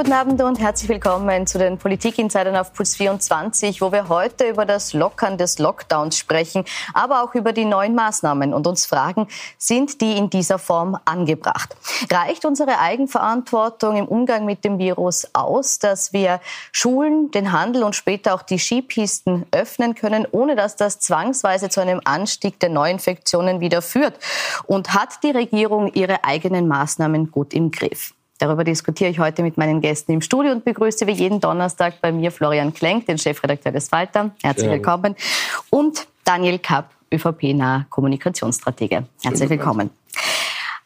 Guten Abend und herzlich willkommen zu den Politik-Insidern auf Puls 24, wo wir heute über das Lockern des Lockdowns sprechen, aber auch über die neuen Maßnahmen und uns fragen, sind die in dieser Form angebracht? Reicht unsere Eigenverantwortung im Umgang mit dem Virus aus, dass wir Schulen, den Handel und später auch die Skipisten öffnen können, ohne dass das zwangsweise zu einem Anstieg der Neuinfektionen wieder führt? Und hat die Regierung ihre eigenen Maßnahmen gut im Griff? Darüber diskutiere ich heute mit meinen Gästen im Studio und begrüße wie jeden Donnerstag bei mir Florian Klenk, den Chefredakteur des Falter. Herzlich ja. willkommen. Und Daniel Kapp, ÖVP-naher Kommunikationsstratege. Herzlich willkommen.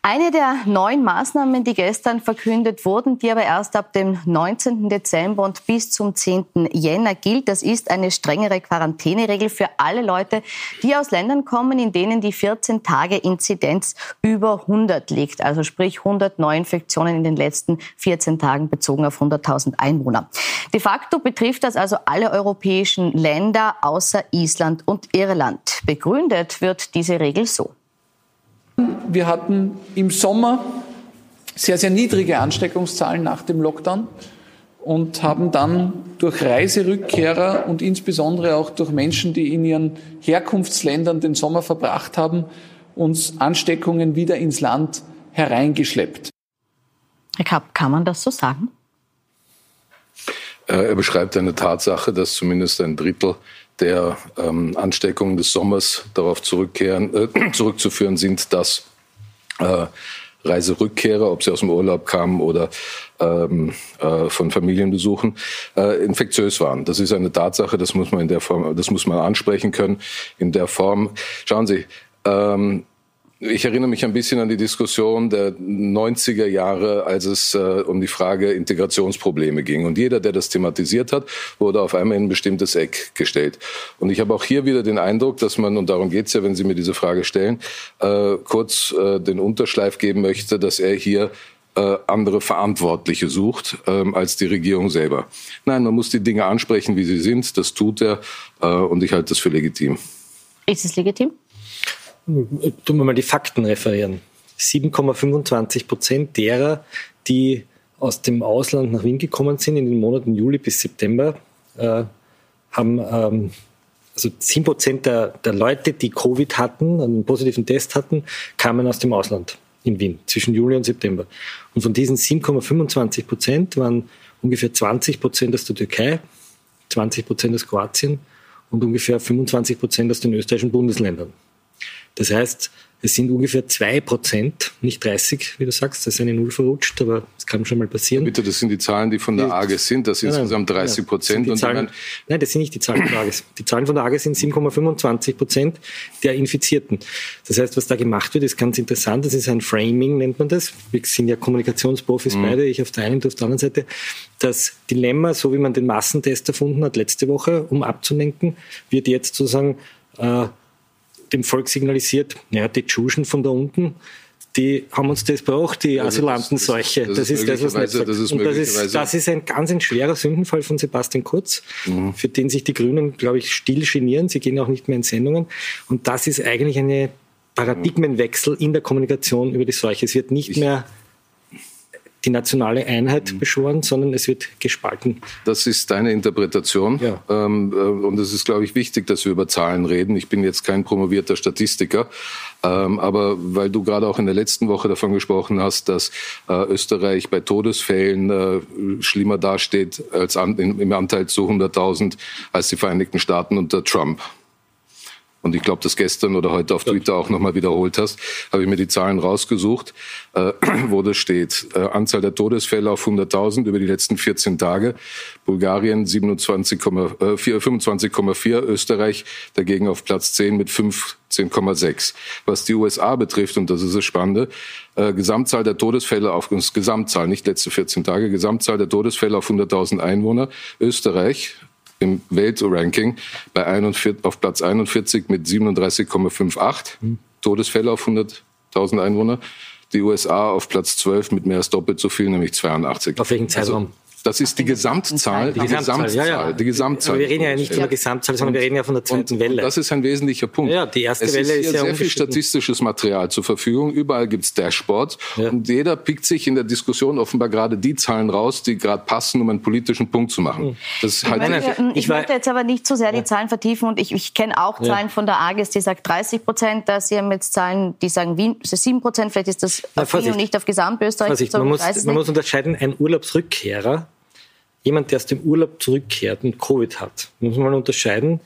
Eine der neuen Maßnahmen, die gestern verkündet wurden, die aber erst ab dem 19. Dezember und bis zum 10. Jänner gilt, das ist eine strengere Quarantäneregel für alle Leute, die aus Ländern kommen, in denen die 14 Tage Inzidenz über 100 liegt. Also sprich 100 Neuinfektionen in den letzten 14 Tagen bezogen auf 100.000 Einwohner. De facto betrifft das also alle europäischen Länder außer Island und Irland. Begründet wird diese Regel so. Wir hatten im Sommer sehr, sehr niedrige Ansteckungszahlen nach dem Lockdown und haben dann durch Reiserückkehrer und insbesondere auch durch Menschen, die in ihren Herkunftsländern den Sommer verbracht haben, uns Ansteckungen wieder ins Land hereingeschleppt. Herr Kapp, kann man das so sagen? Äh, er beschreibt eine Tatsache, dass zumindest ein Drittel der ähm, Ansteckungen des Sommers darauf zurückkehren, äh, zurückzuführen sind, dass äh, Reiserückkehrer, ob sie aus dem Urlaub kamen oder ähm, äh, von Familienbesuchen, äh, infektiös waren. Das ist eine Tatsache, das muss man in der Form, das muss man ansprechen können. In der Form, schauen Sie, ähm, ich erinnere mich ein bisschen an die Diskussion der 90er Jahre, als es äh, um die Frage Integrationsprobleme ging. Und jeder, der das thematisiert hat, wurde auf einmal in ein bestimmtes Eck gestellt. Und ich habe auch hier wieder den Eindruck, dass man, und darum geht es ja, wenn Sie mir diese Frage stellen, äh, kurz äh, den Unterschleif geben möchte, dass er hier äh, andere Verantwortliche sucht ähm, als die Regierung selber. Nein, man muss die Dinge ansprechen, wie sie sind. Das tut er äh, und ich halte das für legitim. Ist es legitim? Tun wir mal die Fakten referieren. 7,25 Prozent derer, die aus dem Ausland nach Wien gekommen sind in den Monaten Juli bis September, äh, haben ähm, also 10 Prozent der, der Leute, die Covid hatten, einen positiven Test hatten, kamen aus dem Ausland in Wien zwischen Juli und September. Und von diesen 7,25 Prozent waren ungefähr 20 Prozent aus der Türkei, 20 Prozent aus Kroatien und ungefähr 25 Prozent aus den österreichischen Bundesländern. Das heißt, es sind ungefähr zwei Prozent, nicht 30, wie du sagst, da ist eine Null verrutscht, aber das kann schon mal passieren. Bitte, das sind die Zahlen, die von der AGES sind, das sind nein, insgesamt 30 Prozent. Ja, Zahlen, nein, das sind nicht die Zahlen von der AGES. Die Zahlen von der AGES sind 7,25 Prozent der Infizierten. Das heißt, was da gemacht wird, ist ganz interessant. Das ist ein Framing, nennt man das. Wir sind ja Kommunikationsprofis mhm. beide, ich auf der einen und auf der anderen Seite. Das Dilemma, so wie man den Massentest erfunden hat letzte Woche, um abzulenken, wird jetzt sozusagen äh, dem Volk signalisiert, naja, die Tschuschen von da unten, die haben uns das braucht, die also Asylantenseuche. Das, das, das, ist das, was nicht. Das ist, Und das ist, das ist ein ganz ein schwerer Sündenfall von Sebastian Kurz, mhm. für den sich die Grünen, glaube ich, still genieren. Sie gehen auch nicht mehr in Sendungen. Und das ist eigentlich eine Paradigmenwechsel in der Kommunikation über die Seuche. Es wird nicht ich, mehr die nationale Einheit mhm. beschworen, sondern es wird gespalten. Das ist deine Interpretation. Ja. Ähm, äh, und es ist, glaube ich, wichtig, dass wir über Zahlen reden. Ich bin jetzt kein promovierter Statistiker, ähm, aber weil du gerade auch in der letzten Woche davon gesprochen hast, dass äh, Österreich bei Todesfällen äh, schlimmer dasteht als im Anteil zu 100.000 als die Vereinigten Staaten unter Trump und ich glaube, das gestern oder heute auf Twitter auch nochmal wiederholt hast, habe ich mir die Zahlen rausgesucht, äh, wo das steht. Äh, Anzahl der Todesfälle auf 100.000 über die letzten 14 Tage. Bulgarien 25,4, äh, Österreich dagegen auf Platz 10 mit 15,6. Was die USA betrifft, und das ist das Spannende, äh, Gesamtzahl der Todesfälle auf Gesamtzahl, nicht letzte 14 Tage, Gesamtzahl der Todesfälle auf 100.000 Einwohner. Österreich im Weltranking bei 41, auf Platz 41 mit 37,58 mhm. Todesfälle auf 100.000 Einwohner. Die USA auf Platz 12 mit mehr als doppelt so viel, nämlich 82. Auf welchen Zeitraum? Also, Das ist die Gesamtzahl. Die Gesamtzahl, ja, ja. Die Gesamtzahl. Aber wir reden ja nicht von der Gesamtzahl, sondern wir reden ja von der zweiten und, Welle. Und das ist ein wesentlicher Punkt. Ja, die erste es Welle ist, ist ja sehr viel statistisches Material zur Verfügung. Überall gibt's Dashboards. Ja. Und jeder pickt sich in der Diskussion offenbar gerade die Zahlen raus, die gerade passen, um einen politischen Punkt zu machen. Hm. Das halt ich, meine, ich, ich möchte jetzt aber nicht zu so sehr die Zahlen vertiefen und ich, ich kenne auch Zahlen von der AGES, die sagt 30 Prozent. Da Sie haben jetzt Zahlen, die sagen Wien, 7 Prozent. Vielleicht ist das auf Wien und nicht auf Gesamtösterreich. Vorsicht, man, muss, man muss unterscheiden, ein Urlaubsrückkehrer jemand, der aus dem Urlaub zurückkehrt und Covid hat, muss man mal unterscheiden.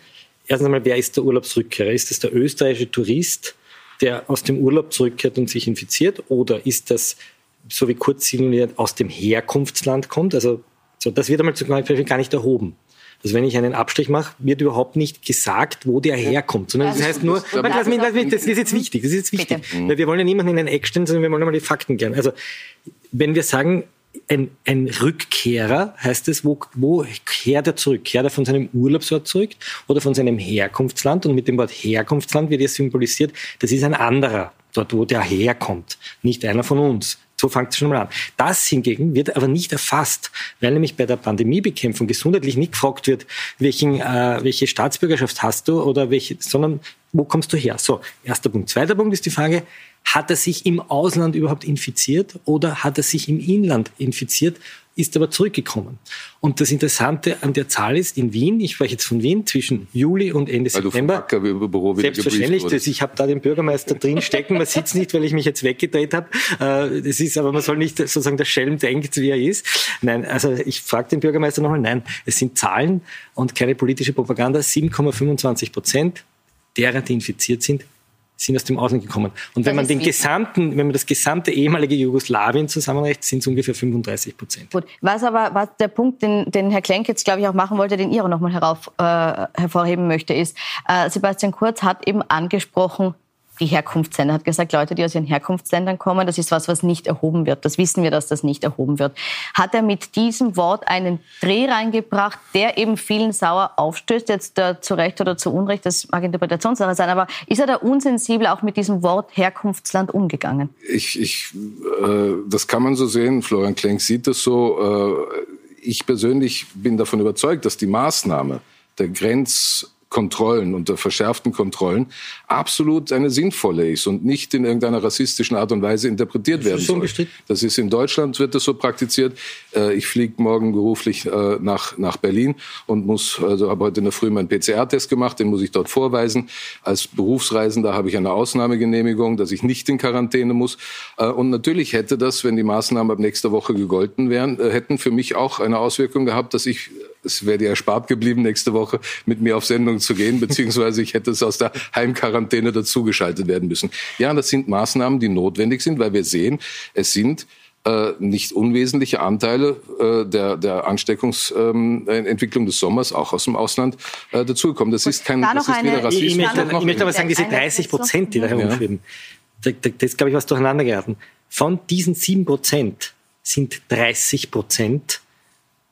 Erstens einmal, wer ist der Urlaubsrückkehrer? Ist das der österreichische Tourist, der aus dem Urlaub zurückkehrt und sich infiziert? Oder ist das, so wie kurz simuliert, aus dem Herkunftsland kommt? Also, so, das wird einmal zum Beispiel gar nicht erhoben. Also wenn ich einen Abstrich mache, wird überhaupt nicht gesagt, wo der herkommt, sondern das heißt nur, das, lass mich, lass mich, das ist jetzt wichtig, das ist jetzt wichtig, Bitte. weil wir wollen ja niemanden in ein Eck stellen, sondern wir wollen einmal die Fakten klären. Also wenn wir sagen, ein, ein Rückkehrer, heißt es, wo, wo kehrt er zurück? Kehrt er von seinem Urlaubsort zurück oder von seinem Herkunftsland? Und mit dem Wort Herkunftsland wird ja symbolisiert, das ist ein anderer, dort wo der herkommt, nicht einer von uns. So fängt es schon mal an. Das hingegen wird aber nicht erfasst, weil nämlich bei der Pandemiebekämpfung gesundheitlich nicht gefragt wird, welchen, äh, welche Staatsbürgerschaft hast du oder welche, sondern wo kommst du her? So, erster Punkt. Zweiter Punkt ist die Frage, hat er sich im Ausland überhaupt infiziert oder hat er sich im Inland infiziert, ist aber zurückgekommen. Und das Interessante an der Zahl ist, in Wien, ich spreche jetzt von Wien, zwischen Juli und Ende weil September. Büro selbstverständlich, das, ich habe da den Bürgermeister drin stecken, man sieht es nicht, weil ich mich jetzt weggedreht habe. Äh, das ist, aber man soll nicht sozusagen der Schelm denkt, wie er ist. Nein, also ich frage den Bürgermeister nochmal, nein, es sind Zahlen und keine politische Propaganda. 7,25 Prozent derer, die infiziert sind, sind aus dem Ausland gekommen. Und wenn man den gesamten, wenn man das gesamte ehemalige Jugoslawien zusammenrechnet, sind es ungefähr 35 Prozent. Gut. Was aber, was der Punkt, den, den Herr Klenk jetzt, glaube ich, auch machen wollte, den ihr auch nochmal herauf, äh, hervorheben möchte, ist, äh, Sebastian Kurz hat eben angesprochen, die Herkunftsländer. Hat gesagt, Leute, die aus ihren Herkunftsländern kommen, das ist was, was nicht erhoben wird. Das wissen wir, dass das nicht erhoben wird. Hat er mit diesem Wort einen Dreh reingebracht, der eben vielen sauer aufstößt, jetzt äh, zu Recht oder zu Unrecht, das mag Interpretationssache sein, aber ist er da unsensibel auch mit diesem Wort Herkunftsland umgegangen? Ich, ich äh, das kann man so sehen. Florian Klenk sieht das so. Äh, ich persönlich bin davon überzeugt, dass die Maßnahme der Grenz Kontrollen, unter verschärften Kontrollen, absolut eine sinnvolle ist und nicht in irgendeiner rassistischen Art und Weise interpretiert werden soll. Das ist in Deutschland, wird das so praktiziert. Äh, ich fliege morgen beruflich äh, nach, nach Berlin und muss, also habe heute in der Früh meinen PCR-Test gemacht, den muss ich dort vorweisen. Als Berufsreisender habe ich eine Ausnahmegenehmigung, dass ich nicht in Quarantäne muss. Äh, und natürlich hätte das, wenn die Maßnahmen ab nächster Woche gegolten wären, hätten für mich auch eine Auswirkung gehabt, dass ich es wäre dir erspart geblieben, nächste Woche mit mir auf Sendung zu gehen, beziehungsweise ich hätte es aus der Heimquarantäne dazugeschaltet werden müssen. Ja, das sind Maßnahmen, die notwendig sind, weil wir sehen, es sind äh, nicht unwesentliche Anteile äh, der, der Ansteckungsentwicklung ähm, des Sommers auch aus dem Ausland äh, dazugekommen. Das ist kein da das ist weder Rassismus. Ich, möchte, ich möchte aber sagen, diese 30 Prozent, die da herumschweben, ja. das, das ist, glaube ich, was durcheinander geraten. Von diesen sieben Prozent sind 30 Prozent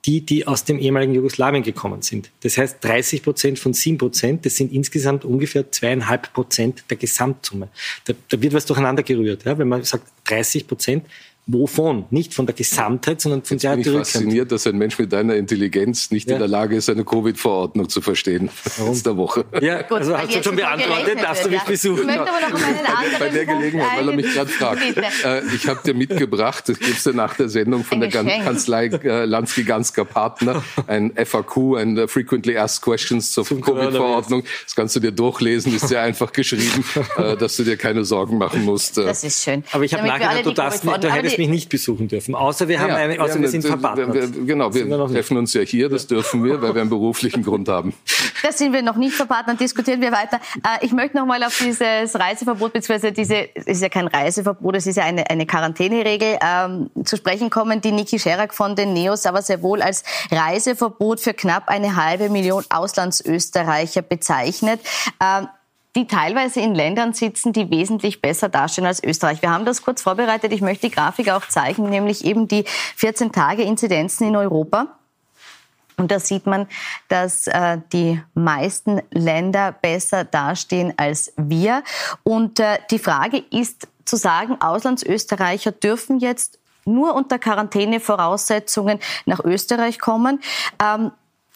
die, die aus dem ehemaligen Jugoslawien gekommen sind. Das heißt, 30 Prozent von 7 Prozent, das sind insgesamt ungefähr zweieinhalb Prozent der Gesamtsumme. Da, da wird was durcheinander gerührt. Ja? Wenn man sagt 30 Prozent, Wovon? Nicht von der Gesamtheit, sondern von der Jetzt bin ich fasziniert, dass ein Mensch mit deiner Intelligenz nicht ja. in der Lage ist, eine Covid-Verordnung zu verstehen. Warum? der Woche. Ja, Gut, also hast du schon beantwortet, darfst du mich besuchen. Ich möchte aber noch einen anderen Bei der Gelegenheit, weil er mich gerade fragt. Äh, ich habe dir mitgebracht, das gibst du nach der Sendung von ein der Geschenk. Kanzlei äh, Lansky-Gansker Partner, ein FAQ, ein uh, Frequently Asked Questions zur Covid-Verordnung. Das kannst du dir durchlesen, ist sehr einfach geschrieben, äh, dass du dir keine Sorgen machen musst. Das ist schön. Aber ich habe nachgedacht, du darfst, du hättest mich nicht besuchen dürfen. Außer wir haben ja, eine, außer wir, wir sind verpartnert. Genau, wir, wir treffen uns ja hier, das dürfen wir, weil wir einen beruflichen Grund haben. Das sind wir noch nicht verpartnert, diskutieren wir weiter. Äh, ich möchte noch mal auf dieses Reiseverbot, beziehungsweise diese, es ist ja kein Reiseverbot, es ist ja eine, eine Quarantäneregel, ähm, zu sprechen kommen, die Niki Scherak von den Neos aber sehr wohl als Reiseverbot für knapp eine halbe Million Auslandsösterreicher bezeichnet. Ähm, die teilweise in Ländern sitzen, die wesentlich besser dastehen als Österreich. Wir haben das kurz vorbereitet. Ich möchte die Grafik auch zeigen, nämlich eben die 14 Tage Inzidenzen in Europa. Und da sieht man, dass äh, die meisten Länder besser dastehen als wir. Und äh, die Frage ist zu sagen, Auslandsösterreicher dürfen jetzt nur unter Quarantänevoraussetzungen nach Österreich kommen. Ähm,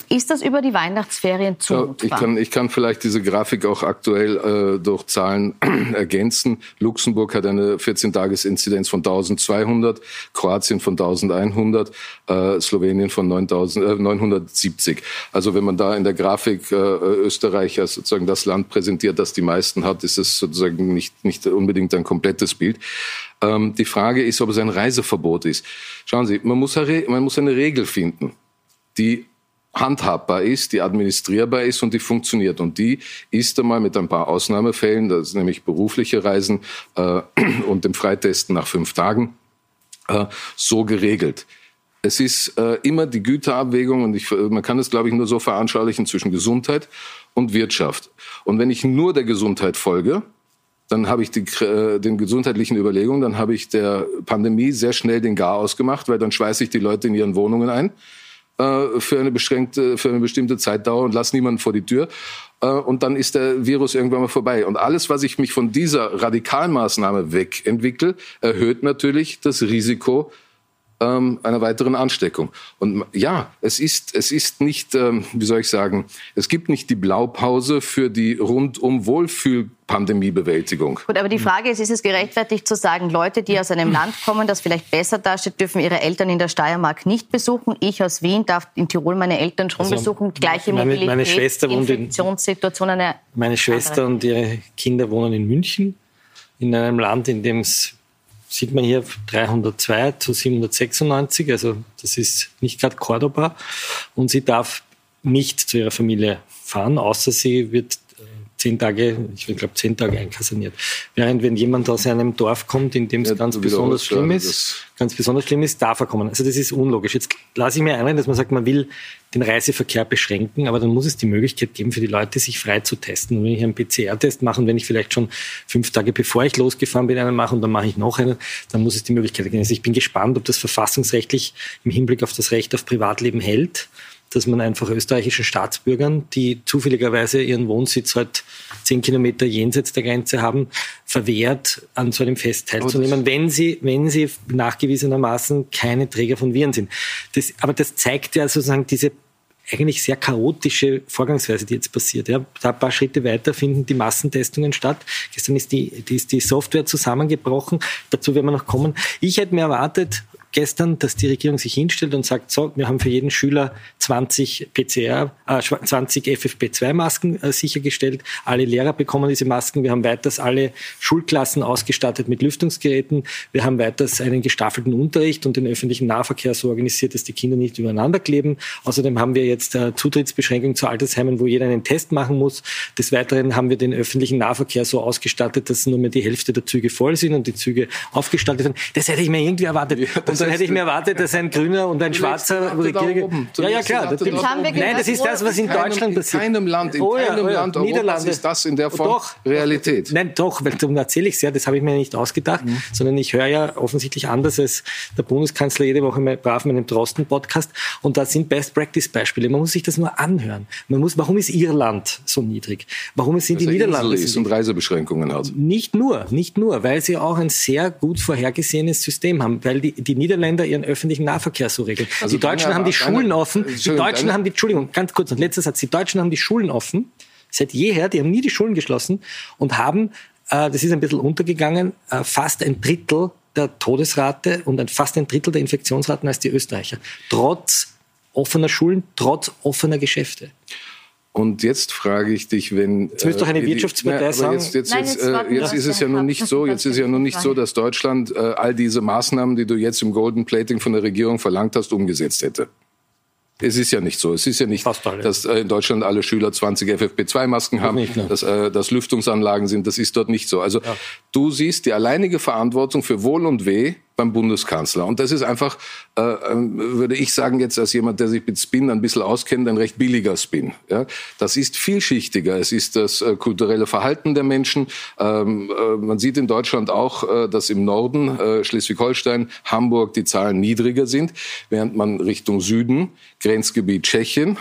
ist das über die Weihnachtsferien zumutbar? Ja, ich, kann, ich kann vielleicht diese Grafik auch aktuell äh, durch Zahlen ergänzen. Luxemburg hat eine 14-Tages-Inzidenz von 1200, Kroatien von 1100, äh, Slowenien von 9000, äh, 970. Also wenn man da in der Grafik äh, Österreich als sozusagen das Land präsentiert, das die meisten hat, ist es sozusagen nicht, nicht unbedingt ein komplettes Bild. Ähm, die Frage ist, ob es ein Reiseverbot ist. Schauen Sie, man muss, man muss eine Regel finden, die handhabbar ist, die administrierbar ist und die funktioniert. Und die ist einmal mit ein paar Ausnahmefällen, das ist nämlich berufliche Reisen äh, und dem Freitesten nach fünf Tagen, äh, so geregelt. Es ist äh, immer die Güterabwägung und ich, man kann es, glaube ich, nur so veranschaulichen zwischen Gesundheit und Wirtschaft. Und wenn ich nur der Gesundheit folge, dann habe ich die, äh, den gesundheitlichen Überlegungen, dann habe ich der Pandemie sehr schnell den Gar ausgemacht, weil dann schweiße ich die Leute in ihren Wohnungen ein äh, für eine beschränkte, für eine bestimmte Zeitdauer und lass niemanden vor die Tür. Äh, und dann ist der Virus irgendwann mal vorbei. Und alles, was ich mich von dieser Radikalmaßnahme wegentwickle, erhöht natürlich das Risiko ähm, einer weiteren Ansteckung. Und ja, es ist, es ist nicht, ähm, wie soll ich sagen, es gibt nicht die Blaupause für die rundum Wohlfühl Pandemiebewältigung. Gut, aber die Frage ist, ist es gerechtfertigt zu sagen, Leute, die aus einem Land kommen, das vielleicht besser dasteht, dürfen ihre Eltern in der Steiermark nicht besuchen. Ich aus Wien darf in Tirol meine Eltern schon also besuchen. Gleiche meine, Mobilität, meine Schwester wohnt Infektionssituation eine Meine Schwester andere. und ihre Kinder wohnen in München, in einem Land, in dem es sieht man hier 302 zu 796, also das ist nicht gerade Cordoba. Und sie darf nicht zu ihrer Familie fahren, außer sie wird zehn Tage, ich glaube zehn Tage einkaserniert. Während wenn jemand aus einem Dorf kommt, in dem es ja, ganz besonders schlimm ist, ganz besonders schlimm ist, darf er kommen. Also das ist unlogisch. Jetzt lasse ich mir einreden, dass man sagt, man will den Reiseverkehr beschränken, aber dann muss es die Möglichkeit geben für die Leute, sich frei zu testen. Und wenn ich einen PCR-Test mache und wenn ich vielleicht schon fünf Tage bevor ich losgefahren bin, einen mache und dann mache ich noch einen, dann muss es die Möglichkeit geben. Also ich bin gespannt, ob das verfassungsrechtlich im Hinblick auf das Recht auf Privatleben hält dass man einfach österreichischen Staatsbürgern, die zufälligerweise ihren Wohnsitz halt zehn Kilometer jenseits der Grenze haben, verwehrt, an so einem Fest teilzunehmen, wenn sie, wenn sie nachgewiesenermaßen keine Träger von Viren sind. Das, aber das zeigt ja sozusagen diese eigentlich sehr chaotische Vorgangsweise, die jetzt passiert. Ja, da ein paar Schritte weiter finden die Massentestungen statt. Gestern ist die, die, ist die Software zusammengebrochen. Dazu werden wir noch kommen. Ich hätte mir erwartet, gestern, dass die Regierung sich hinstellt und sagt, so, wir haben für jeden Schüler 20 PCR, äh, 20 FFP2-Masken äh, sichergestellt. Alle Lehrer bekommen diese Masken. Wir haben weiters alle Schulklassen ausgestattet mit Lüftungsgeräten. Wir haben weiters einen gestaffelten Unterricht und den öffentlichen Nahverkehr so organisiert, dass die Kinder nicht übereinander kleben. Außerdem haben wir jetzt äh, Zutrittsbeschränkungen zu Altersheimen, wo jeder einen Test machen muss. Des Weiteren haben wir den öffentlichen Nahverkehr so ausgestattet, dass nur mehr die Hälfte der Züge voll sind und die Züge aufgestaltet werden. Das hätte ich mir irgendwie erwartet. Ja, dann hätte ich mir erwartet, dass ein Grüner und ein Schwarzer Regierung. Ja, ja, klar. Das, nein, das ist das, was in Deutschland passiert. In keinem Land, in oh, ja, keinem oh, ja. Land Europas ist das in der Form doch, Realität. Nein, doch, weil darum erzähle ich es ja, das habe ich mir nicht ausgedacht, mhm. sondern ich höre ja offensichtlich anders als der Bundeskanzler jede Woche mal brav meinen Drosten-Podcast und da sind Best-Practice-Beispiele. Man muss sich das nur anhören. Man muss, warum ist Irland so niedrig? Warum sind die Niederlande ist und Reisebeschränkungen hat? Nicht nur, nicht nur, weil sie auch ein sehr gut vorhergesehenes System haben, weil die, die Niederländer ihren öffentlichen Nahverkehr so regeln. Also die Deutschen haben die Schulen offen. Die Deutschen haben die, Entschuldigung, ganz kurz, und letzter Satz. Die Deutschen haben die Schulen offen. Seit jeher, die haben nie die Schulen geschlossen und haben, äh, das ist ein bisschen untergegangen, äh, fast ein Drittel der Todesrate und ein, fast ein Drittel der Infektionsraten als die Österreicher. Trotz offener Schulen, trotz offener Geschäfte. Und jetzt frage ich dich, wenn jetzt müsste doch eine äh, Wirtschaftspartei sagen. Jetzt, jetzt, Nein, jetzt, äh, jetzt ist es ja nun nicht so. Jetzt ist ja nun nicht so, dass Deutschland äh, all diese Maßnahmen, die du jetzt im Golden Plating von der Regierung verlangt hast, umgesetzt hätte. Es ist ja nicht so. Es ist ja nicht, dass äh, in Deutschland alle Schüler 20 FFP2-Masken haben, nicht, ne? dass, äh, dass Lüftungsanlagen sind. Das ist dort nicht so. Also ja. du siehst die alleinige Verantwortung für Wohl und Weh beim Bundeskanzler. Und das ist einfach, äh, ähm, würde ich sagen, jetzt als jemand, der sich mit Spin ein bisschen auskennt, ein recht billiger Spin. Ja? Das ist vielschichtiger. Es ist das äh, kulturelle Verhalten der Menschen. Ähm, äh, man sieht in Deutschland auch, äh, dass im Norden, äh, Schleswig-Holstein, Hamburg, die Zahlen niedriger sind, während man Richtung Süden, Grenzgebiet Tschechien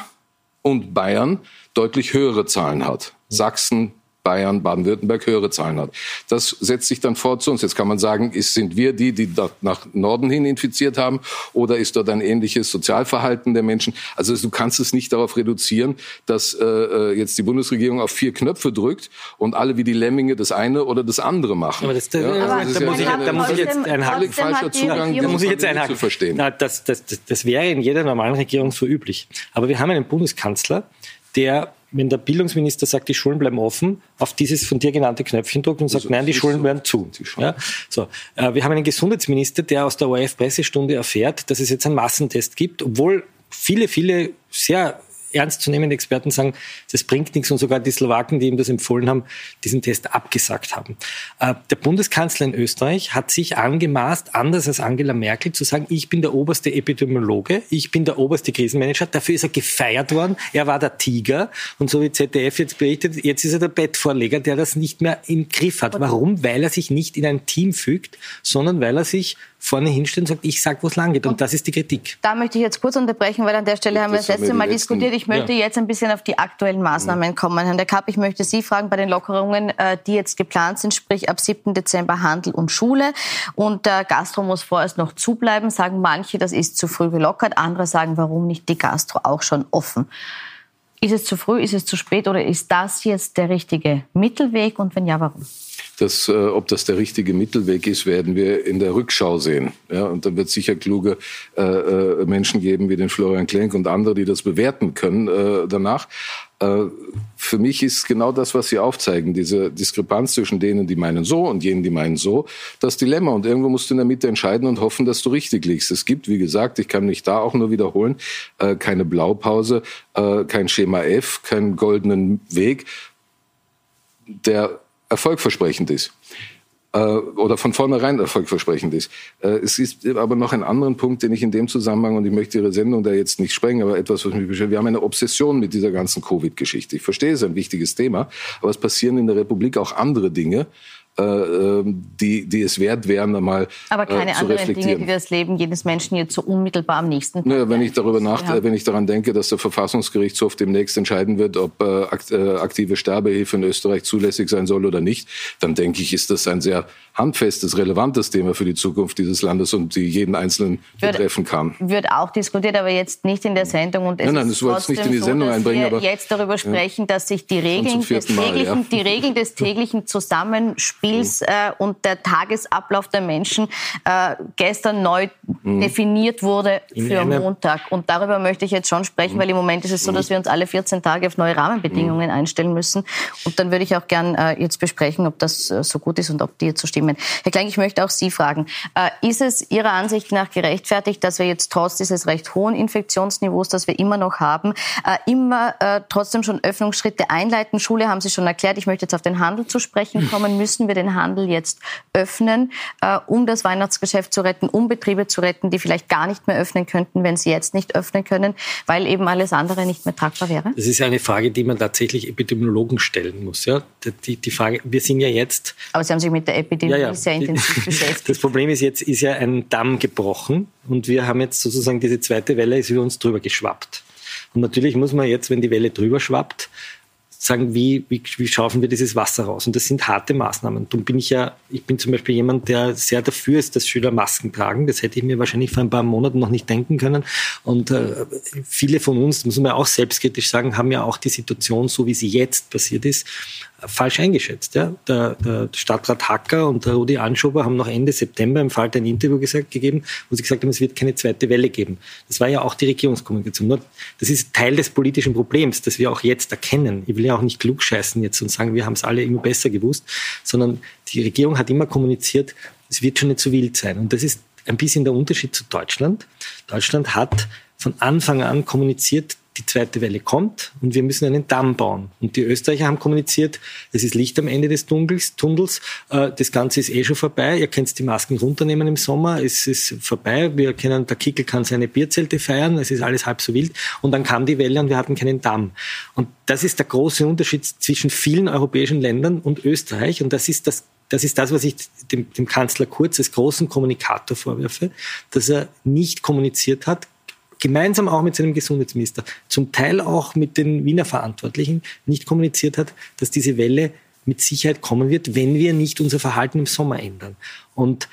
und Bayern deutlich höhere Zahlen hat. Sachsen, Bayern, Baden-Württemberg höhere Zahlen hat. Das setzt sich dann fort zu uns. Jetzt kann man sagen, ist, sind wir die, die dort nach Norden hin infiziert haben oder ist dort ein ähnliches Sozialverhalten der Menschen? Also du kannst es nicht darauf reduzieren, dass äh, äh jetzt die Bundesregierung auf vier Knöpfe drückt und alle wie die Lemminge das eine oder das andere machen. Aber das, ja, also da, muss ich, da muss ich jetzt ein falscher Zugang, da muss ich jetzt einhaken. zu verstehen. Na, das, das, das, das wäre in jeder normalen Regierung so üblich. Aber wir haben einen Bundeskanzler, der wenn der Bildungsminister sagt, die Schulen bleiben offen, auf dieses von dir genannte Knöpfchen drückt und sagt, nein, die Schulen so. werden zu. Ja? So, äh, wir haben einen Gesundheitsminister, der aus der ORF-Pressestunde erfährt, dass es jetzt einen Massentest gibt, obwohl viele, viele sehr ernstzunehmende Experten sagen, das bringt nichts und sogar die Slowaken, die ihm das empfohlen haben, diesen Test abgesagt haben. Äh, der Bundeskanzler in Österreich hat sich angemaßt, anders als Angela Merkel, zu sagen, ich bin der oberste Epidemiologe, ich bin der oberste Krisenmanager. Dafür ist er gefeiert worden. Er war der Tiger und so wie ZDF jetzt berichtet, jetzt ist er der Bettvorleger, der das nicht mehr im Griff hat. Warum? Weil er sich nicht in ein Team fügt, sondern weil er sich vorne hinstellt und sagt, ich sag, wo es lang geht. Und, und das ist die Kritik. Da möchte ich jetzt kurz unterbrechen, weil an der Stelle haben wir das letzte Mal diskutiert. Ich möchte ja. jetzt ein bisschen auf die aktuellen Maßnahmen kommen. Herr Kapp, ich möchte Sie fragen bei den Lockerungen, äh, die jetzt geplant sind, sprich ab 7. Dezember Handel und Schule. Und der Gastro muss vorerst noch zubleiben, sagen manche, das ist zu früh gelockert. Andere sagen, warum nicht die Gastro auch schon offen? Ist es zu früh, ist es zu spät oder ist das jetzt der richtige Mittelweg und wenn ja, warum? Das, äh, ob das der richtige Mittelweg ist, werden wir in der Rückschau sehen. Ja, und dann wird sicher kluge äh, äh, Menschen geben wie den Florian Klenk und andere, die das bewerten können äh, danach. Äh, für mich ist genau das, was Sie aufzeigen, diese Diskrepanz zwischen denen, die meinen so und jenen, die meinen so, das Dilemma. Und irgendwo musst du in der Mitte entscheiden und hoffen, dass du richtig liegst. Es gibt, wie gesagt, ich kann mich da auch nur wiederholen, äh, keine Blaupause, äh, kein Schema F, keinen goldenen Weg. Der erfolgversprechend ist äh, oder von vornherein erfolgversprechend ist. Äh, es ist aber noch ein anderen Punkt, den ich in dem Zusammenhang, und ich möchte Ihre Sendung da jetzt nicht sprengen, aber etwas, was mich beschäftigt. Wir haben eine Obsession mit dieser ganzen Covid-Geschichte. Ich verstehe, es ist ein wichtiges Thema, aber es passieren in der Republik auch andere Dinge, die, die es wert wären, einmal Aber keine äh, zu anderen Dinge, die das Leben jedes Menschen jetzt so unmittelbar am nächsten naja, wenn ich darüber nach, ja. wenn ich daran denke, dass der Verfassungsgerichtshof demnächst entscheiden wird, ob äh, äh, aktive Sterbehilfe in Österreich zulässig sein soll oder nicht, dann denke ich, ist das ein sehr handfestes, relevantes Thema für die Zukunft dieses Landes und die jeden Einzelnen wird, betreffen kann. Wird auch diskutiert, aber jetzt nicht in der Sendung. Und es nein, nein, das wollte jetzt nicht in die Sendung so, einbringen. Wir aber jetzt darüber sprechen, ja, dass sich die Regeln, des, Mal, täglichen, ja. die Regeln des täglichen Zusammenspiels mhm. äh, und der Tagesablauf der Menschen äh, gestern neu mhm. definiert wurde für Montag. Und darüber möchte ich jetzt schon sprechen, mhm. weil im Moment ist es so, dass wir uns alle 14 Tage auf neue Rahmenbedingungen mhm. einstellen müssen. Und dann würde ich auch gern äh, jetzt besprechen, ob das äh, so gut ist und ob die jetzt so stimmen. Herr Klein, ich möchte auch Sie fragen, äh, ist es Ihrer Ansicht nach gerechtfertigt, dass wir jetzt trotz dieses recht hohen Infektionsniveaus, das wir immer noch haben, äh, immer äh, trotzdem schon Öffnungsschritte einleiten? Schule haben Sie schon erklärt. Ich möchte jetzt auf den Handel zu sprechen kommen. Müssen wir den Handel jetzt öffnen, um das Weihnachtsgeschäft zu retten, um Betriebe zu retten, die vielleicht gar nicht mehr öffnen könnten, wenn sie jetzt nicht öffnen können, weil eben alles andere nicht mehr tragbar wäre? Das ist eine Frage, die man tatsächlich Epidemiologen stellen muss. Ja? Die, die Frage, wir sind ja jetzt. Aber Sie haben sich mit der Epidemie ja, ja. sehr intensiv beschäftigt. Das Problem ist jetzt, ist ja ein Damm gebrochen und wir haben jetzt sozusagen diese zweite Welle ist über uns drüber geschwappt. Und natürlich muss man jetzt, wenn die Welle drüber schwappt, sagen, wie, wie, wie schaufen wir dieses Wasser raus? Und das sind harte Maßnahmen. Darum bin ich ja, ich bin zum Beispiel jemand, der sehr dafür ist, dass Schüler Masken tragen. Das hätte ich mir wahrscheinlich vor ein paar Monaten noch nicht denken können. Und äh, viele von uns, muss man auch selbstkritisch sagen, haben ja auch die Situation, so wie sie jetzt passiert ist, falsch eingeschätzt. Ja? Der, der Stadtrat Hacker und der Rudi Anschober haben noch Ende September im Falter ein Interview gesagt, gegeben, wo sie gesagt haben, es wird keine zweite Welle geben. Das war ja auch die Regierungskommunikation. Nur das ist Teil des politischen Problems, das wir auch jetzt erkennen. Ich will ja auch nicht klugscheißen jetzt und sagen, wir haben es alle immer besser gewusst, sondern die Regierung hat immer kommuniziert, es wird schon nicht so wild sein. Und das ist ein bisschen der Unterschied zu Deutschland. Deutschland hat von Anfang an kommuniziert, die zweite Welle kommt und wir müssen einen Damm bauen. Und die Österreicher haben kommuniziert, es ist Licht am Ende des Tunnels, Tunnels äh, das Ganze ist eh schon vorbei, ihr könnt die Masken runternehmen im Sommer, es ist vorbei, wir können, der Kickel kann seine Bierzelte feiern, es ist alles halb so wild. Und dann kam die Welle und wir hatten keinen Damm. Und das ist der große Unterschied zwischen vielen europäischen Ländern und Österreich und das ist das das ist das, was ich dem, dem Kanzler Kurz als großen Kommunikator vorwerfe, dass er nicht kommuniziert hat, gemeinsam auch mit seinem Gesundheitsminister, zum Teil auch mit den Wiener Verantwortlichen nicht kommuniziert hat, dass diese Welle mit Sicherheit kommen wird, wenn wir nicht unser Verhalten im Sommer ändern. Und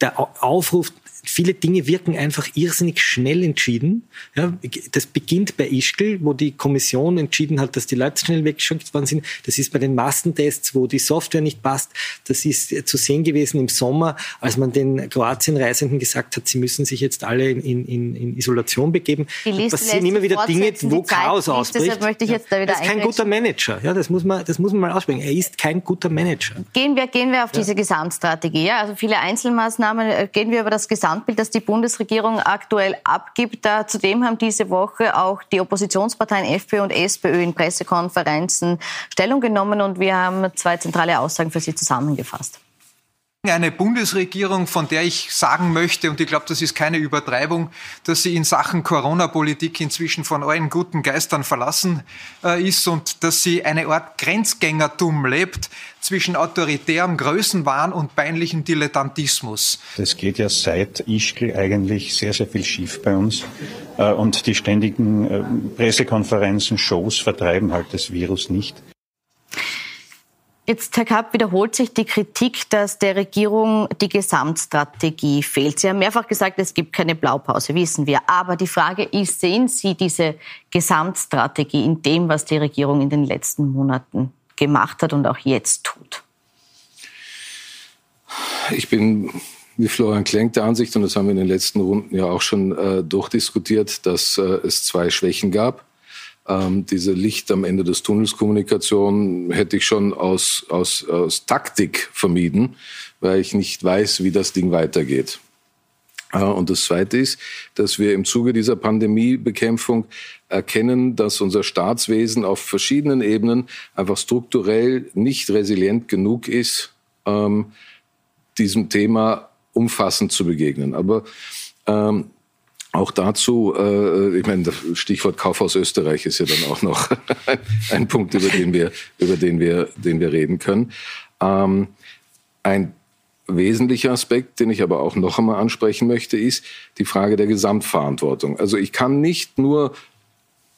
der Aufruf viele Dinge wirken einfach irrsinnig schnell entschieden. Ja, das beginnt bei Ischgl, wo die Kommission entschieden hat, dass die Leute schnell weggeschickt worden sind. Das ist bei den Massentests, wo die Software nicht passt. Das ist zu sehen gewesen im Sommer, als man den Kroatien-Reisenden gesagt hat, sie müssen sich jetzt alle in, in, in Isolation begeben. Liste passieren immer wieder Dinge, wo Chaos ausbricht. Deshalb möchte ich jetzt da wieder Er ist kein guter Manager. Ja, das muss man, das muss man mal aussprechen. Er ist kein guter Manager. Gehen wir, gehen wir auf ja. diese Gesamtstrategie. Ja? Also viele Einzelmaßnahmen. Äh, gehen wir über das Gesamt Gesamtbild, das die Bundesregierung aktuell abgibt. Zudem haben diese Woche auch die Oppositionsparteien FPÖ und SPÖ in Pressekonferenzen Stellung genommen und wir haben zwei zentrale Aussagen für Sie zusammengefasst. Eine Bundesregierung, von der ich sagen möchte, und ich glaube, das ist keine Übertreibung, dass sie in Sachen Corona-Politik inzwischen von allen guten Geistern verlassen äh, ist und dass sie eine Art Grenzgängertum lebt zwischen autoritärem Größenwahn und peinlichem Dilettantismus. Das geht ja seit Ischgl eigentlich sehr, sehr viel schief bei uns. Äh, und die ständigen äh, Pressekonferenzen, Shows vertreiben halt das Virus nicht. Jetzt, Herr Kapp, wiederholt sich die Kritik, dass der Regierung die Gesamtstrategie fehlt. Sie haben mehrfach gesagt, es gibt keine Blaupause, wissen wir. Aber die Frage ist, sehen Sie diese Gesamtstrategie in dem, was die Regierung in den letzten Monaten gemacht hat und auch jetzt tut? Ich bin wie Florian Klenk der Ansicht, und das haben wir in den letzten Runden ja auch schon äh, durchdiskutiert, dass äh, es zwei Schwächen gab. Ähm, diese Licht am Ende des Tunnels Kommunikation hätte ich schon aus, aus, aus Taktik vermieden, weil ich nicht weiß, wie das Ding weitergeht. Äh, und das Zweite ist, dass wir im Zuge dieser Pandemiebekämpfung erkennen, dass unser Staatswesen auf verschiedenen Ebenen einfach strukturell nicht resilient genug ist, ähm, diesem Thema umfassend zu begegnen. Aber ähm, auch dazu, äh, ich meine, das Stichwort Kaufhaus Österreich ist ja dann auch noch ein, Punkt, über den wir, über den wir, den wir reden können. Ähm, ein wesentlicher Aspekt, den ich aber auch noch einmal ansprechen möchte, ist die Frage der Gesamtverantwortung. Also ich kann nicht nur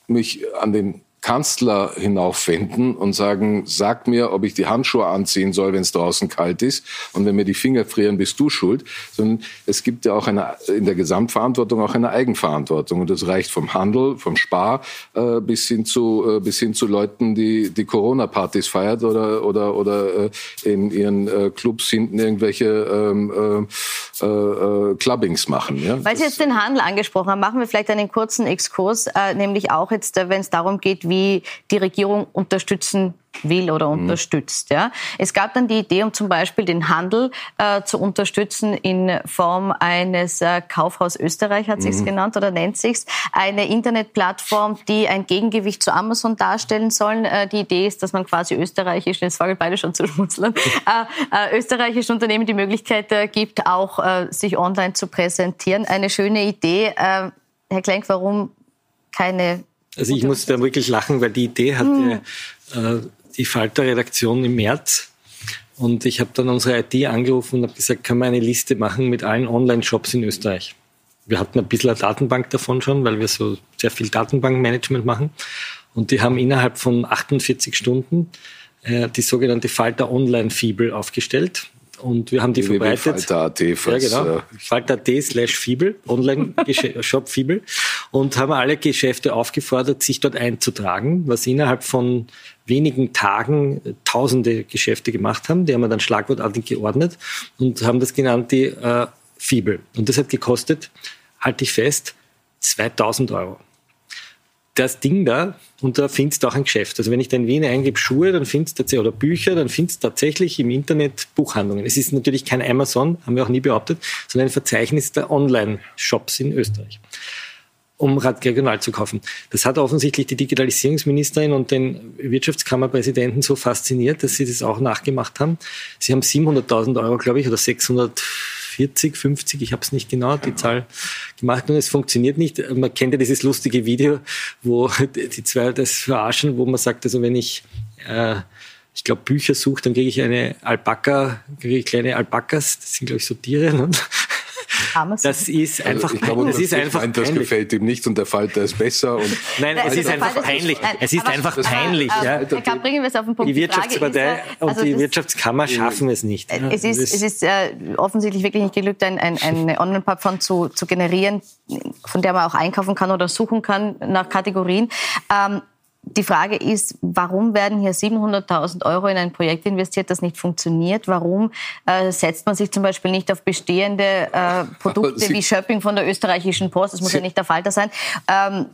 mich an den Kanzler hinaufwenden und sagen, sag mir, ob ich die Handschuhe anziehen soll, wenn es draußen kalt ist. Und wenn mir die Finger frieren, bist du schuld. Sondern es gibt ja auch eine, in der Gesamtverantwortung auch eine Eigenverantwortung. Und das reicht vom Handel, vom Spar äh, bis hin zu, äh, bis hin zu Leuten, die, die Corona-Partys feiert oder, oder, oder äh, in ihren äh, Clubs hinten irgendwelche ähm, äh, äh, Clubbings machen. Ja? Weil Sie jetzt den Handel angesprochen haben, machen wir vielleicht einen kurzen Exkurs, nämlich auch jetzt, wenn es darum geht, wie wie die Regierung unterstützen will oder mhm. unterstützt. Ja. Es gab dann die Idee, um zum Beispiel den Handel äh, zu unterstützen in Form eines äh, Kaufhaus Österreich, hat mhm. sich's genannt oder nennt sich's, eine Internetplattform, die ein Gegengewicht zu Amazon darstellen soll. Äh, die Idee ist, dass man quasi österreichisch, jetzt fangen beide schon zu schmunzeln, äh, äh, österreichischen Unternehmen die Möglichkeit äh, gibt, auch äh, sich online zu präsentieren. Eine schöne Idee. Herr Klenk, warum keine also ich muss da wirklich lachen, weil die Idee hatte hm. äh, die Falter-Redaktion im März. Und ich habe dann unsere IT angerufen und habe gesagt, können wir eine Liste machen mit allen Online-Shops in Österreich. Wir hatten ein bisschen eine Datenbank davon schon, weil wir so sehr viel Datenbankmanagement machen. Und die haben innerhalb von 48 Stunden äh, die sogenannte Falter Online-Fibel aufgestellt. Und wir haben die verbreitet. Falter.at, ja, genau. Falter.at slash Fibel, Online-Shop Fibel. Und haben alle Geschäfte aufgefordert, sich dort einzutragen, was innerhalb von wenigen Tagen tausende Geschäfte gemacht haben. Die haben wir dann schlagwortartig geordnet und haben das genannt die äh, Fibel. Und das hat gekostet, halte ich fest, 2000 Euro das Ding da und da findest du auch ein Geschäft. Also wenn ich da in Wien eingebe Schuhe, dann findest du oder Bücher, dann findest du tatsächlich im Internet Buchhandlungen. Es ist natürlich kein Amazon, haben wir auch nie behauptet, sondern ein Verzeichnis der Online-Shops in Österreich um regional zu kaufen. Das hat offensichtlich die Digitalisierungsministerin und den Wirtschaftskammerpräsidenten so fasziniert, dass sie das auch nachgemacht haben. Sie haben 700.000 Euro, glaube ich, oder 600 40, 50, ich habe es nicht genau, die Zahl gemacht und es funktioniert nicht. Man kennt ja dieses lustige Video, wo die zwei das verarschen, wo man sagt, also wenn ich, äh, ich glaube, Bücher suche, dann kriege ich eine Alpaka, kriege ich kleine Alpakas, das sind, glaube ich, so Tiere. Ne? Das ist Also einfach, ich glaube, das ist einfach meint, das peinlich. gefällt ihm nicht und der Falter ist besser. Und Nein, es Also ist einfach das peinlich. Es ist einfach peinlich. äh, ja. Bringen wir es auf den Punkt. Die Wirtschaftspartei und also die das- Wirtschaftskammer schaffen es nicht. Ja, Es ist, das es ist äh, offensichtlich wirklich nicht geglückt, ein, ein, eine Online-Plattform zu, zu generieren, von der man auch einkaufen kann oder suchen kann nach Kategorien. Ähm, die Frage ist, warum werden hier 700.000 Euro in ein Projekt investiert, das nicht funktioniert? Warum äh, setzt man sich zum Beispiel nicht auf bestehende äh, Produkte Sie- wie Shopping von der österreichischen Post? Das muss Sie- ja nicht der Falter sein. Ähm,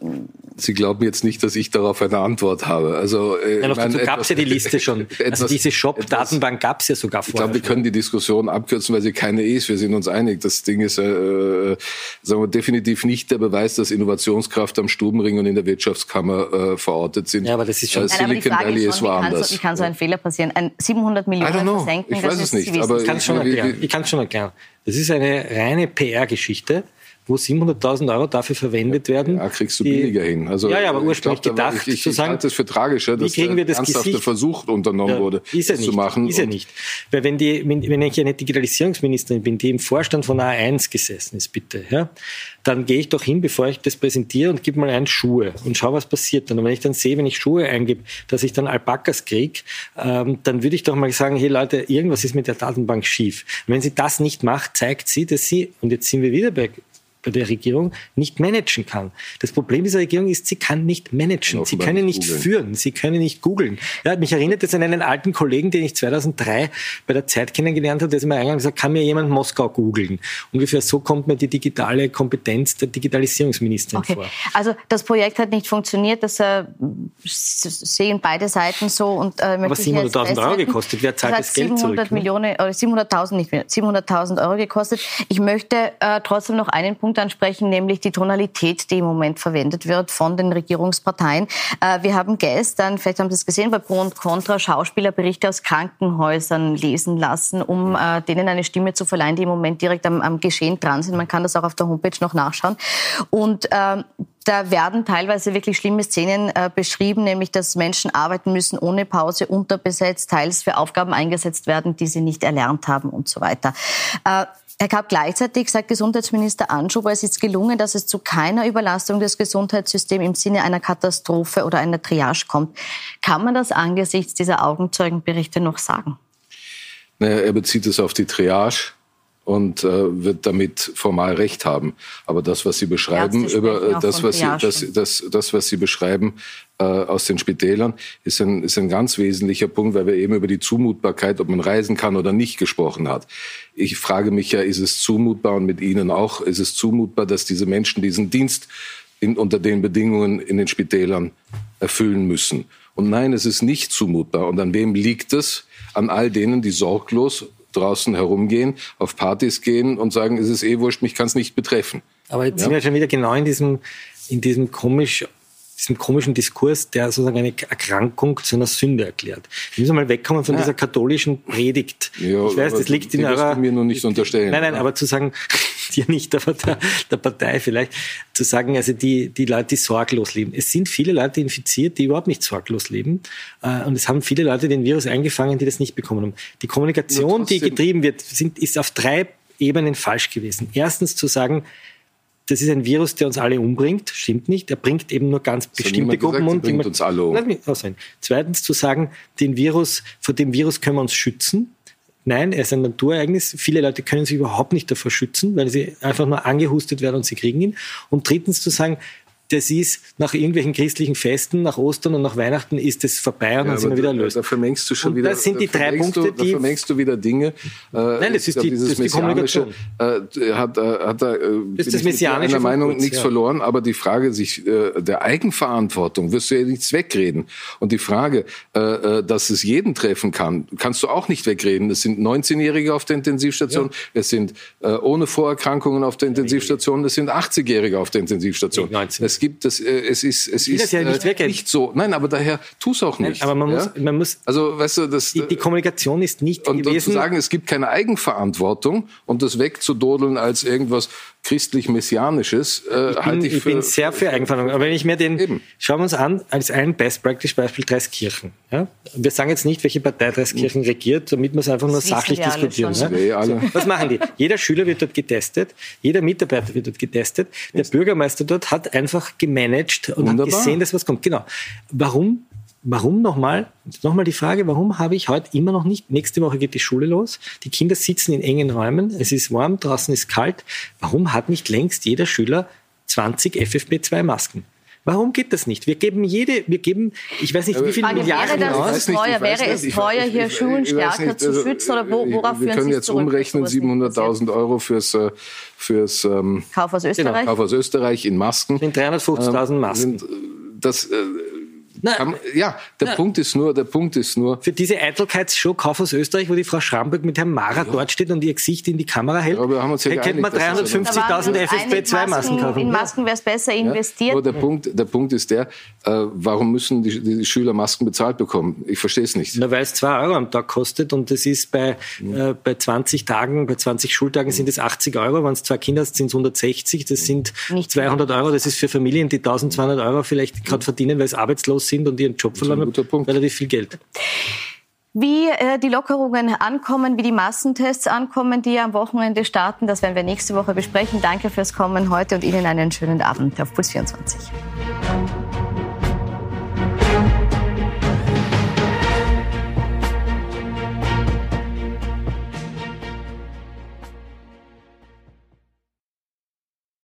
Sie glauben jetzt nicht, dass ich darauf eine Antwort habe. Also, äh, Nein, ich dazu gab es ja die Liste schon. Also etwas- diese Shop-Datenbank gab es ja sogar Ich vorher. glaube, wir können die Diskussion abkürzen, weil sie keine ist. Wir sind uns einig. Das Ding ist, äh, sagen wir, definitiv nicht der Beweis, dass Innovationskraft am Stubenring und in der Wirtschaftskammer äh, verortet sind. Ja, aber das ist schon- Äh, Nein, aber die Silicon Frage Valley ist ist schon, wie kann, woanders. so, wie kann so ein Fehler passieren? Ein 700 I don't Millionen versenken, Ich das weiß ist es nicht, aber Ich kann es schon Wie- wie- erklären. Ich kann es schon erklären. Das ist eine reine PR-Geschichte, wo 700.000 Euro dafür verwendet werden. Ja, kriegst du die- billiger hin. Also, ja, ja, aber ich ursprünglich glaub, da war- gedacht, Ich, ich, zu sagen, halte es für tragischer, dass kriegen wir der das ernsthafte Gesicht- Versuch unternommen Ja, wurde, ist er das nicht. zu machen. Ist er Und nicht. Weil wenn, die, wenn, wenn ich eine Digitalisierungsministerin bin, die im Vorstand von A1 gesessen ist, bitte, ja, dann gehe ich doch hin, bevor ich das präsentiere und gebe mal ein Schuhe und schau, was passiert dann. Und wenn ich dann sehe, wenn ich Schuhe eingebe, dass ich dann Alpakas kriege, ähm, dann würde ich doch mal sagen, hey Leute, irgendwas ist mit der Datenbank schief. Und wenn sie das nicht macht, zeigt sie, dass sie, und jetzt sind wir wieder bei der Regierung nicht managen kann. Das Problem dieser Regierung ist, sie kann nicht managen. Sie können nicht googeln. führen. Sie können nicht googeln. Ja, mich erinnert das an einen alten Kollegen, den ich 2003 bei der Zeit kennengelernt habe, der ist mir eingegangen und gesagt, kann mir jemand Moskau googeln? Ungefähr so kommt mir die digitale Kompetenz der Digitalisierungsministerin Okay. vor. Also das Projekt hat nicht funktioniert, das äh, sehen beide Seiten so. Und, äh, jetzt 700.000 Euro gekostet. Wer zahlt hat das Geld 700 zurück, ne? Millionen, oder 700.000 nicht mehr, 700.000 Euro gekostet. Ich möchte äh, trotzdem noch einen Punkt ansprechen, nämlich die Tonalität, die im Moment verwendet wird von den Regierungsparteien. Äh, wir haben gestern, vielleicht haben Sie es gesehen, bei Pro und Contra Schauspielerberichte aus Krankenhäusern lesen lassen, um äh, denen eine Stimme zu verleihen, die im Moment direkt am, am Geschehen dran sind. Man kann das auch auf der Homepage noch nachschauen. Und ähm, da werden teilweise wirklich schlimme Szenen äh, beschrieben, nämlich dass Menschen arbeiten müssen ohne Pause, unterbesetzt, teils für Aufgaben eingesetzt werden, die sie nicht erlernt haben und so weiter. Äh, Herr Kapp, gleichzeitig sagt Gesundheitsminister Anschober, es ist gelungen, dass es zu keiner Überlastung des Gesundheitssystems im Sinne einer Katastrophe oder einer Triage kommt. Kann man das angesichts dieser Augenzeugenberichte noch sagen? Naja, er bezieht es auf die Triage und äh, wird damit formal recht haben. Aber das, was Sie beschreiben, Ärzte über äh, das, was Sie, das, das, das, was Sie beschreiben äh, aus den Spitälern, ist ein, ist ein ganz wesentlicher Punkt, weil wir eben über die Zumutbarkeit, ob man reisen kann oder nicht, gesprochen hat. Ich frage mich ja, ist es zumutbar und mit Ihnen auch, ist es zumutbar, dass diese Menschen diesen Dienst in, unter den Bedingungen in den Spitälern erfüllen müssen? Und nein, es ist nicht zumutbar. Und an wem liegt es? An all denen, die sorglos draußen herumgehen, auf Partys gehen und sagen, es ist eh wurscht, mich kann es nicht betreffen. Aber jetzt sind wir schon wieder genau in diesem, in diesem komisch, diesem komischen Diskurs, der sozusagen eine Erkrankung zu einer Sünde erklärt. Wir müssen mal wegkommen von dieser katholischen Predigt. Ja, ich weiß, das liegt in eurer... mir nur nicht unterstellen. Nein, nein, aber zu sagen, dir nicht, aber der, der Partei vielleicht, zu sagen, also die, die Leute, die sorglos leben. Es sind viele Leute infiziert, die überhaupt nicht sorglos leben. Äh, Und es haben viele Leute den Virus eingefangen, die das nicht bekommen haben. Die Kommunikation, die getrieben wird, sind, ist auf drei Ebenen falsch gewesen. Erstens zu sagen, das ist ein Virus, der uns alle umbringt. Stimmt nicht. Er bringt eben nur ganz hat bestimmte gesagt, Gruppen um. die bringt uns alle um. Lass mich. Zweitens zu sagen, den Virus, vor dem Virus können wir uns schützen. Nein, er ist ein Naturereignis. Viele Leute können sich überhaupt nicht davor schützen, weil sie einfach nur angehustet werden und sie kriegen ihn. Und drittens zu sagen, das ist nach irgendwelchen christlichen Festen, nach Ostern und nach Weihnachten ist es vorbei und dann sind wir wieder da, erlöst. da vermengst du schon Und wieder. das sind die drei Punkte, du, da die- vermengst du wieder Dinge. Äh, Nein, das ist glaub, die- das ist die Messianische, Kommunikation. Äh, hat, äh, hat da, äh, das mit dir Messianische einer von Meinung kurz, nichts ja. verloren, aber die Frage sich äh, der Eigenverantwortung wirst du ja nichts wegreden. Und die Frage, äh, äh, dass es jeden treffen kann, kannst du auch nicht wegreden. Es sind 19-Jährige auf der Intensivstation, es sind äh, ohne Vorerkrankungen auf der Intensivstation, es sind 80-Jährige auf der Intensivstation. Nicht 19. Es gibt, das, äh, es ist, es ist ja nicht, äh, nicht so. Nein, aber daher tu es auch nicht. aber man ja? muss, man muss, also weißt du, das, die, die Kommunikation ist nicht und, gewesen. Und zu sagen, es gibt keine Eigenverantwortung und das wegzudodeln als irgendwas christlich-messianisches, äh, ich bin, halte ich, ich für... bin sehr für Eigenverantwortung. Aber wenn ich mir den, Eben. schauen wir uns an, als ein Best-Practice-Beispiel Dreiskirchen. Ja? Wir sagen jetzt nicht, welche Partei Dreiskirchen regiert, damit wir es einfach nur sachlich wir alle diskutieren. schon. Ja? Alle. Was machen die? Jeder Schüler wird dort getestet, jeder Mitarbeiter wird dort getestet, der Bürgermeister dort hat einfach gemanagt und Wunderbar. hat gesehen, dass was kommt. Genau. Warum? Warum nochmal? Nochmal die Frage, warum habe ich heute immer noch nicht, nächste Woche geht die Schule los, die Kinder sitzen in engen Räumen, es ist warm, draußen ist kalt. Warum hat nicht längst jeder Schüler 20 FFP2-Masken? Warum geht das nicht? Wir geben jede, wir geben, ich weiß nicht, wie viele Frage, Milliarden wäre das aus. teuer? Wäre es ich- teuer, ich- hier ich- Schulen stärker nicht, zu also, schützen? Oder wo, worauf Wir führen können Sie jetzt umrechnen, sowas nicht passiert? 700.000 Euro fürs, äh, fürs ähm, Kauf aus Österreich? Kauf aus Österreich in Masken. sind 350.000 Masken. Sind, äh, das, kann, ja, der Punkt ist nur, der Punkt ist nur, für diese Eitelkeitsshow Kauf aus Österreich, wo die Frau Schramberg mit Herrn Mara dort steht und ihr Gesicht in die Kamera hält, Ja, aber haben uns ja hätte man geeinigt, dass das- 350.000 Da waren wir uns einig, FFP2-Masken Masken- kaufen. In Ja. Masken wäre es besser investiert. aber der Punkt, der Punkt ist der, äh, warum müssen die, die Schüler Masken bezahlt bekommen? Ich verstehe es nicht. Na, weil es 2 Euro am Tag kostet und das ist bei, äh, bei 20 Tagen, bei 20 Schultagen sind es 80 Euro. Wenn es zwei Kinder hast, sind es 160. Das sind Nicht 200 Euro. Das ist für Familien, die 1200 Euro vielleicht gerade verdienen, weil sie arbeitslos sind und ihren Job Punkt. relativ viel Geld. Wie äh, die Lockerungen ankommen, wie die Massentests ankommen, die am Wochenende starten, das werden wir nächste Woche besprechen. Danke fürs Kommen heute und Ihnen einen schönen Abend auf Puls 24.